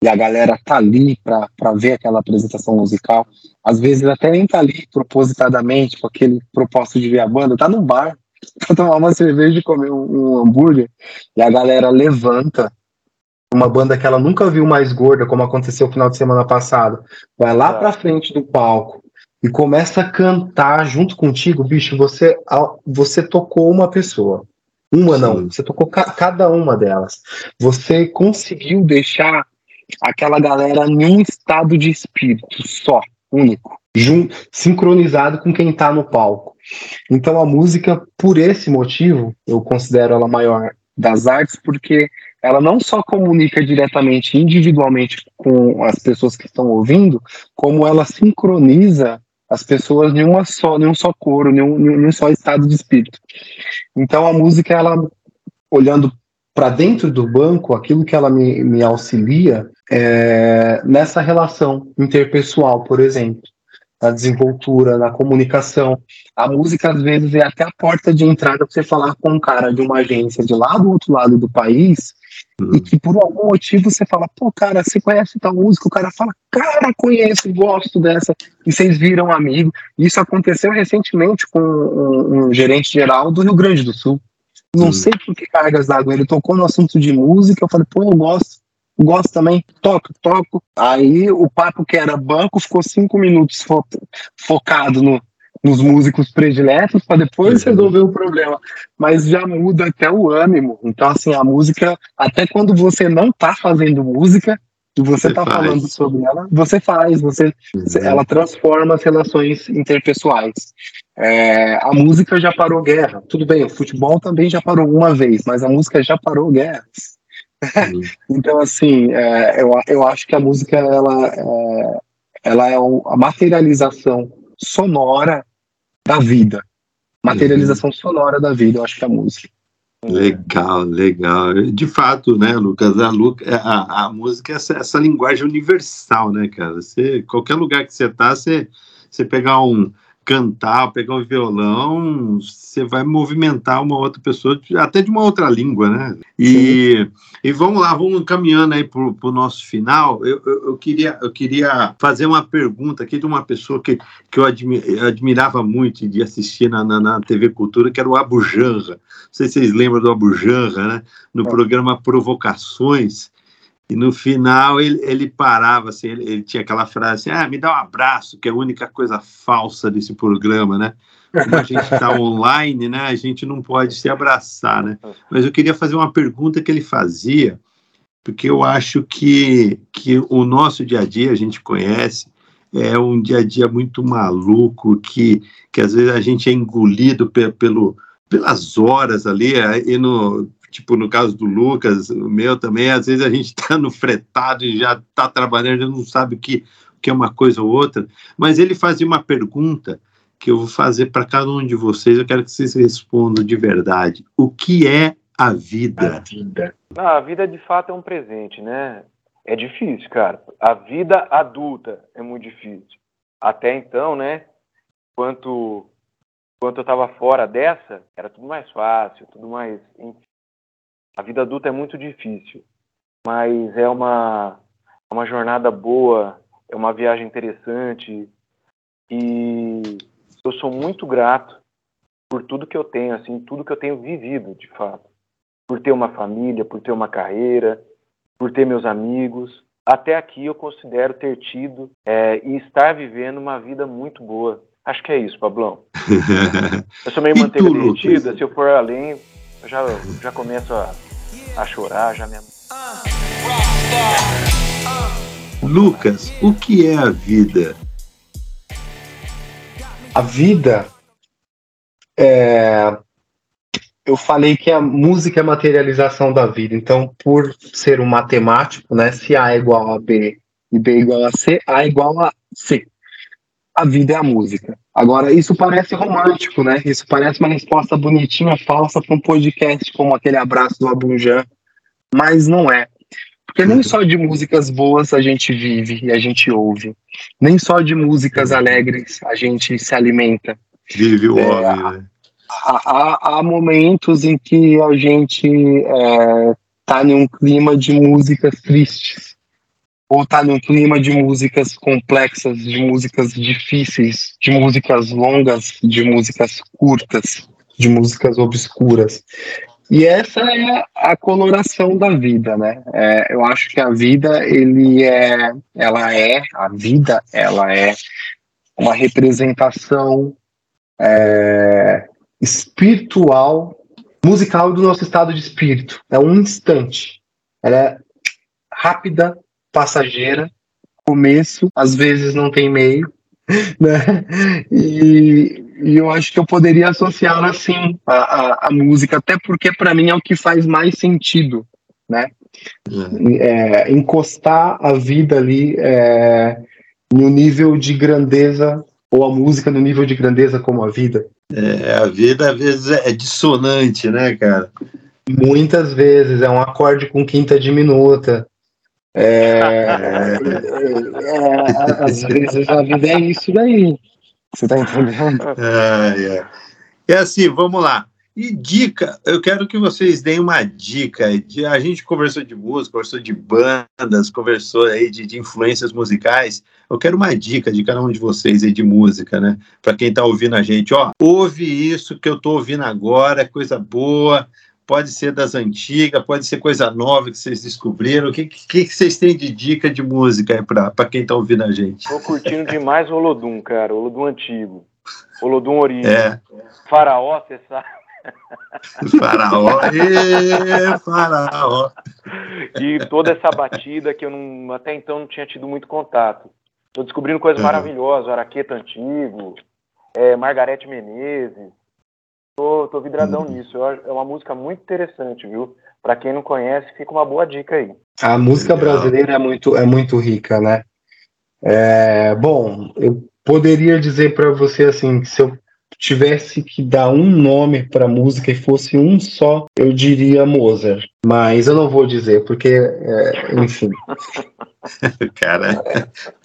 e a galera tá ali para ver aquela apresentação musical. Às vezes até nem tá ali propositadamente com aquele propósito de ver a banda, tá no bar [LAUGHS] pra tomar uma cerveja e comer um, um hambúrguer, e a galera levanta uma banda que ela nunca viu mais gorda, como aconteceu no final de semana passado, vai lá pra frente do palco e começa a cantar junto contigo, bicho, você, você tocou uma pessoa. Uma Sim. não, você tocou ca cada uma delas. Você conseguiu deixar aquela galera em um estado de espírito só, único, sincronizado com quem está no palco. Então a música, por esse motivo, eu considero ela maior das artes, porque ela não só comunica diretamente, individualmente com as pessoas que estão ouvindo, como ela sincroniza as pessoas em uma só, em um só coro, em um, em um só estado de espírito. Então a música, ela olhando para dentro do banco, aquilo que ela me, me auxilia é, nessa relação interpessoal, por exemplo, na desenvoltura, na comunicação. A música, às vezes, é até a porta de entrada para você falar com um cara de uma agência de lá do outro lado do país uhum. e que por algum motivo você fala, pô, cara, você conhece tal música? O cara fala, cara, conheço, gosto dessa, e vocês viram amigo. Isso aconteceu recentemente com um, um gerente geral do Rio Grande do Sul. Não sei por que cargas d'água. Ele tocou no assunto de música. Eu falei, pô, eu gosto. gosto também. Toco, toco. Aí o papo que era banco ficou cinco minutos fo focado no, nos músicos prediletos para depois resolver o problema. Mas já muda até o ânimo. Então, assim, a música, até quando você não tá fazendo música, e você, está falando sobre ela, você faz, você, ela transforma as relações interpessoais. É, a música já parou guerra, tudo bem, o futebol também já parou uma vez, mas a música já parou guerras. [LAUGHS] Então, assim, é, eu, eu acho que a música ela é, ela é a materialização sonora da vida. Materialização uhum. sonora da vida, eu acho que é a música. Legal, legal. De fato, né, Lucas, a, é, a, a música é essa, essa, linguagem universal, né, cara? Você, qualquer lugar que você tá, você, você pegar um cantar, pegar um violão, você vai movimentar uma outra pessoa, até de uma outra língua, né? E, e vamos lá, vamos caminhando aí para o nosso final. Eu, eu, eu, queria, eu queria fazer uma pergunta aqui de uma pessoa que, que eu, admi, admirava muito de assistir na, na, na, TV Cultura, que era o Abu Janra. Não sei se vocês lembram do Abu Janra, né? No é. programa Provocações. E no final ele, ele parava, assim, ele, ele, tinha aquela frase assim, ah, me dá um abraço, que é a única coisa falsa desse programa, né? Como a gente está [LAUGHS] online, né? A gente não pode se abraçar, né? Mas eu queria fazer uma pergunta que ele fazia, porque eu acho que, que o nosso dia a dia, a gente conhece, é um dia a dia muito maluco, que, que às vezes a gente é engolido pe, pelo, pelas horas ali, e no, tipo no caso do Lucas, o meu também, às vezes a gente está [LAUGHS] no fretado e já está trabalhando, não sabe o que, o que é uma coisa ou outra, mas ele fazia uma pergunta que eu vou fazer para cada um de vocês, eu quero que vocês respondam de verdade. O que é a vida? A vida. Ah, a vida de fato é um presente, né? É difícil, cara. A vida adulta é muito difícil. Até então, né? Quanto, quanto eu estava fora dessa, era tudo mais fácil, tudo mais. A vida adulta é muito difícil, mas é uma, é uma jornada boa, é uma viagem interessante e eu sou muito grato por tudo que eu tenho, assim, tudo que eu tenho vivido, de fato. Por ter uma família, por ter uma carreira, por ter meus amigos. Até aqui eu considero ter tido é, e estar vivendo uma vida muito boa. Acho que é isso, Pablão. [LAUGHS] eu sou meio manteiga derretida, se eu for além, eu já, já começo a, a chorar, já me... Lucas, o que é a vida? A vida é, eu falei que a música é a materialização da vida. Então, por ser um matemático, né, se A é igual a B e B é igual a C, A é igual a C. A vida é a música. Agora, isso parece romântico, né? Isso parece uma resposta bonitinha, falsa para um podcast como aquele abraço do Abunjan, mas não é. Porque nem só de músicas boas a gente vive e a gente ouve, nem só de músicas alegres a gente se alimenta. Vive o é, óbvio, né? há, há, momentos em que a gente está é, em um clima de músicas tristes, ou está num clima de músicas complexas, de músicas difíceis, de músicas longas, de músicas curtas, de músicas obscuras. E essa é a coloração da vida, né? É, eu acho que a vida, ele é, ela é, a vida, ela é uma representação é, espiritual, musical do nosso estado de espírito. É um instante. Ela é rápida, passageira, começo, às vezes não tem meio, [LAUGHS] né? E, e eu acho que eu poderia associar assim a, a, música, até porque para mim é o que faz mais sentido, né? É, encostar a vida ali é, no nível de grandeza ou a música no nível de grandeza como a vida. É, a vida às vezes é dissonante, né, cara? Muitas vezes é um acorde com quinta diminuta. É, é, é, às vezes a vida é isso daí. Você tá entendendo? É, é. é assim, vamos lá. E dica, eu quero que vocês deem uma dica. A gente conversou de música, conversou de bandas, conversou aí de, de influências musicais. Eu quero uma dica de cada um de vocês aí de música, né? Para quem está ouvindo a gente, ó, ouve isso que eu estou ouvindo agora, é coisa boa. Pode ser das antigas, pode ser coisa nova que vocês descobriram. O que, que, que vocês têm de dica de música para quem está ouvindo a gente? Estou curtindo demais o Olodum, cara, o Olodum antigo. Olodum Origem. É. Faraó, você sabe. [LAUGHS] Faraó, e faraó. E toda essa batida que eu não, até então não tinha tido muito contato. Estou descobrindo coisas uhum. maravilhosas, Araqueta Antigo, é, Margarete Menezes. Tô, tô vidradão uhum. nisso. É uma música muito interessante, viu? Para quem não conhece, fica uma boa dica aí. A música brasileira é muito, é muito rica, né? É, bom, eu poderia dizer para você assim, se eu tivesse que dar um nome para a música e fosse um só, eu diria Mozart. Mas eu não vou dizer, porque, é, enfim. [LAUGHS] [LAUGHS] cara,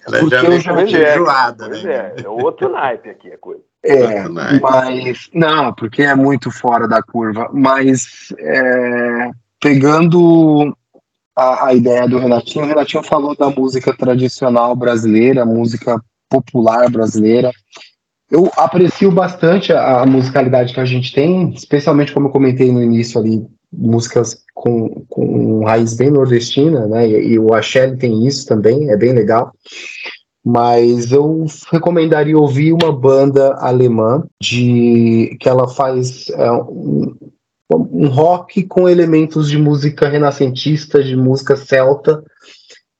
ela porque já eu já enjoada, né? É, é outro naipe aqui a coisa. É, mas não, porque é muito fora da curva. Mas é, pegando a, a, ideia do Renatinho, o Renatinho falou da música tradicional brasileira, música popular brasileira. Eu aprecio bastante a, a, musicalidade que a gente tem, especialmente como eu comentei no início ali, músicas com, com raiz bem nordestina, né? E, e o Axel tem isso também, é bem legal. Mas eu recomendaria ouvir uma banda alemã de que ela faz é, um, um rock com elementos de música renascentista, de música celta,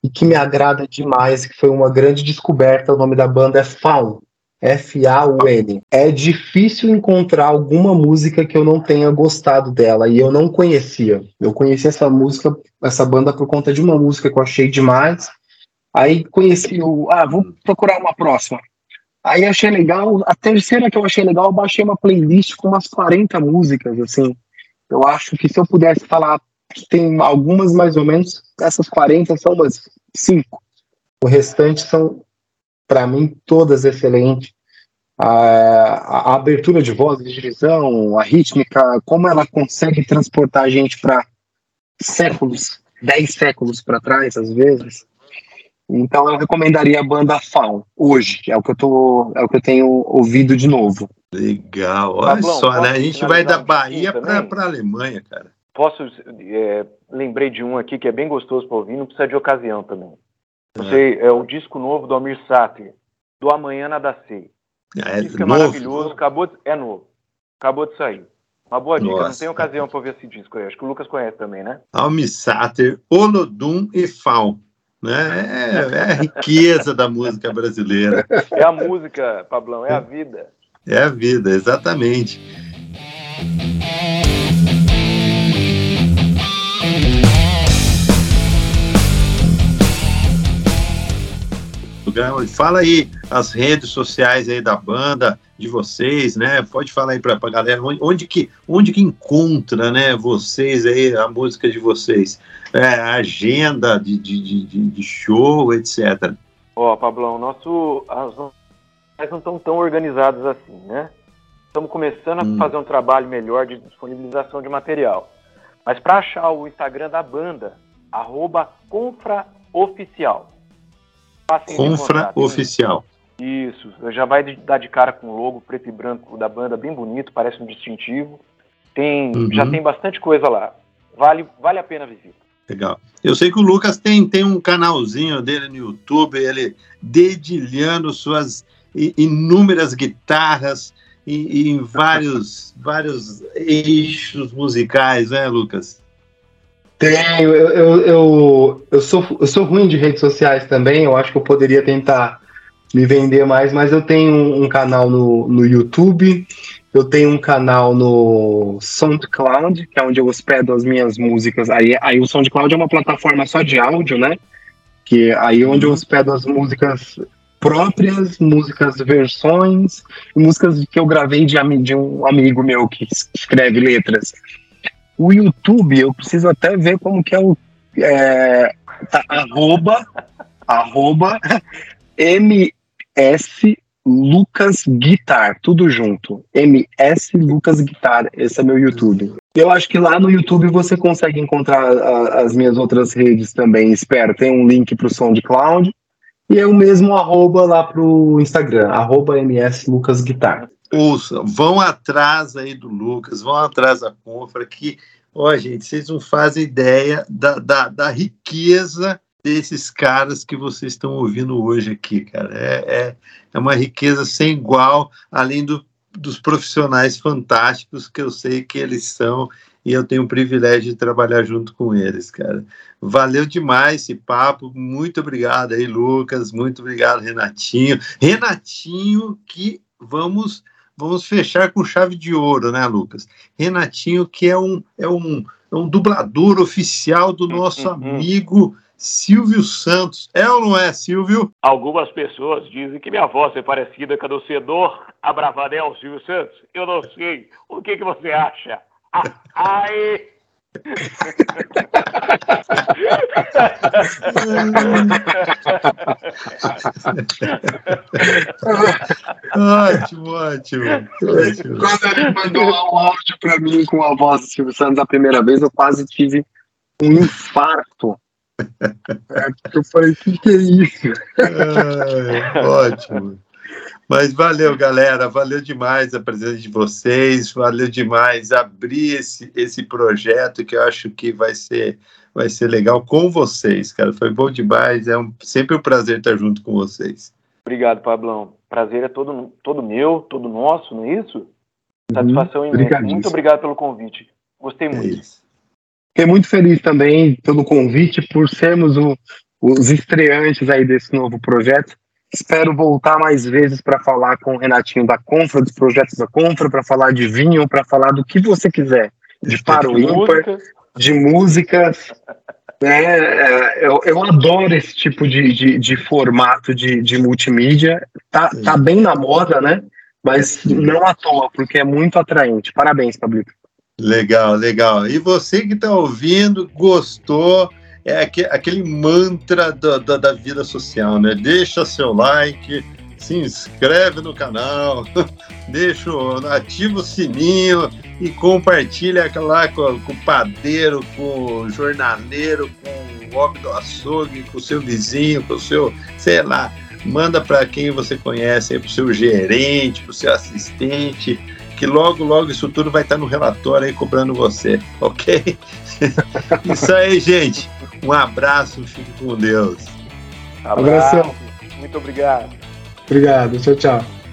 e que me agrada demais, que foi uma grande descoberta. O nome da banda é Faun. F-A-U-N. É difícil encontrar alguma música que eu não tenha gostado dela e eu não conhecia. Eu conheci essa música, essa banda por conta de uma música que eu achei demais. Aí conheci o. Ah, vou procurar uma próxima. Aí achei legal. A terceira que eu achei legal, eu baixei uma playlist com umas 40 músicas, assim. eu acho que se eu pudesse falar, tem algumas mais ou menos, essas 40 são umas 5. O restante são, para mim, todas excelentes. A, a, abertura de voz, de divisão, a rítmica, como ela consegue transportar a gente para séculos, 10 séculos para trás, às vezes. Então eu recomendaria a banda Faun hoje, é o que eu tô, é o que eu tenho ouvido de novo. Legal, olha Pablão, só, né? A gente vai da Bahia para a Alemanha, cara. Posso, é, lembrei de um aqui que é bem gostoso para ouvir, não precisa de ocasião também. Você, é. é o disco novo do Almir Sater, do Amanhã Nada Sei. É, disco é maravilhoso, acabou de, é novo, acabou de sair. Uma boa dica, Nossa. não tem ocasião para ouvir esse disco aí. Acho que o Lucas conhece também, né? Almir Sater, Olodum e Faun. Né? É, é a riqueza da música brasileira. É a música, Pablão, é a vida. É a vida, exatamente. Fala aí as redes sociais aí da banda, de vocês, né? Pode falar aí para a galera onde, onde, que onde que encontra, né? Vocês aí a música de vocês, é, a agenda de, de, de, de show, etc. Ó, oh, Pablão, nosso as nós não estamos tão organizados assim, né? Estamos começando a hum. fazer um trabalho melhor de disponibilização de material. Mas para achar o Instagram da banda, arroba confraoficial. Confra Oficial. Isso, já vai dar de cara com o logo preto e branco da banda, bem bonito, parece um distintivo. Tem, uhum. Já tem bastante coisa lá. Vale, vale a pena a visita. Legal. Eu sei que o Lucas tem, tem um canalzinho dele no YouTube, ele dedilhando suas inúmeras guitarras e, em vários, vários eixos musicais, né, Lucas? Tenho, eu, eu, eu, eu, sou, eu sou ruim de redes sociais também, eu acho que eu poderia tentar me vender mais, mas eu tenho um, canal no, no YouTube, eu tenho um canal no SoundCloud, que é onde eu hospedo as minhas músicas. Aí, aí o SoundCloud é uma plataforma só de áudio, né? Que aí é onde eu hospedo as músicas próprias, músicas versões, músicas que eu gravei de, de um amigo meu que escreve letras. O YouTube, eu preciso até ver como que é o é, tá, arroba, arroba MS Lucas Guitar, tudo junto. MS Lucas Guitar, esse é meu YouTube. Eu acho que lá no YouTube você consegue encontrar a, as minhas outras redes também, espero. Tem um link para o SoundCloud e é o mesmo arroba lá para o Instagram, arroba MS Lucas Guitar. Ouça, vão atrás aí do Lucas, vão atrás da Confra, que, ó, gente, vocês não fazem ideia da, da, da riqueza desses caras que vocês estão ouvindo hoje aqui, cara. É, é, é uma riqueza sem igual, além do, dos profissionais fantásticos que eu sei que eles são e eu tenho o privilégio de trabalhar junto com eles, cara. Valeu demais esse papo, muito obrigado aí, Lucas, muito obrigado, Renatinho. Renatinho, que vamos vamos fechar com chave de ouro, né, Lucas? Renatinho, que é um, é um, é um dublador oficial do nosso amigo Silvio Santos. É ou não é, Silvio? Algumas pessoas dizem que minha voz é parecida com a do senador Abravanel Silvio Santos. Eu não sei. O que, que você acha? Ai! Ótimo, ótimo, ótimo. Quando ele mandou um áudio para mim com a voz do Silvio Santos a primeira vez, eu quase tive um infarto. É, eu falei, o que, que é isso? É, ótimo. Mas valeu, galera. Valeu demais a presença de vocês. Valeu demais abrir esse, esse projeto que eu acho que vai ser, vai ser legal com vocês, cara. Foi bom demais. É um, sempre um prazer estar junto com vocês. Obrigado, Pablão. Prazer é todo, todo meu, todo nosso, não é isso? Uhum. Satisfação imensa. Muito obrigado pelo convite. Gostei é muito. É Fiquei muito feliz também pelo convite, por sermos o, os estreantes aí desse novo projeto. Espero voltar mais vezes para falar com o Renatinho da Confra, dos projetos da Confra, para falar de vinho, para falar do que você quiser, de paro ímpar, de músicas. É, eu, eu, adoro esse tipo de, de, de formato de, de multimídia. Tá, tá bem na moda, né? Mas não à toa, porque é muito atraente. Parabéns, Pablito. Legal, legal. E você que está ouvindo, gostou, é aquele mantra da, da, da, vida social, né? Deixa seu like, se inscreve no canal, [LAUGHS] deixa, ativa o sininho e compartilha lá com, com o padeiro, com o jornaleiro, com o homem do açougue, com o seu vizinho, com o seu, sei lá, manda para quem você conhece, para o seu gerente, para o seu assistente, que logo, logo isso tudo vai estar no relatório aí cobrando você, [LAUGHS] ok? [LAUGHS] isso aí, gente. Um abraço, fique com Deus. Abraço. Muito obrigado. Obrigado, tchau, tchau.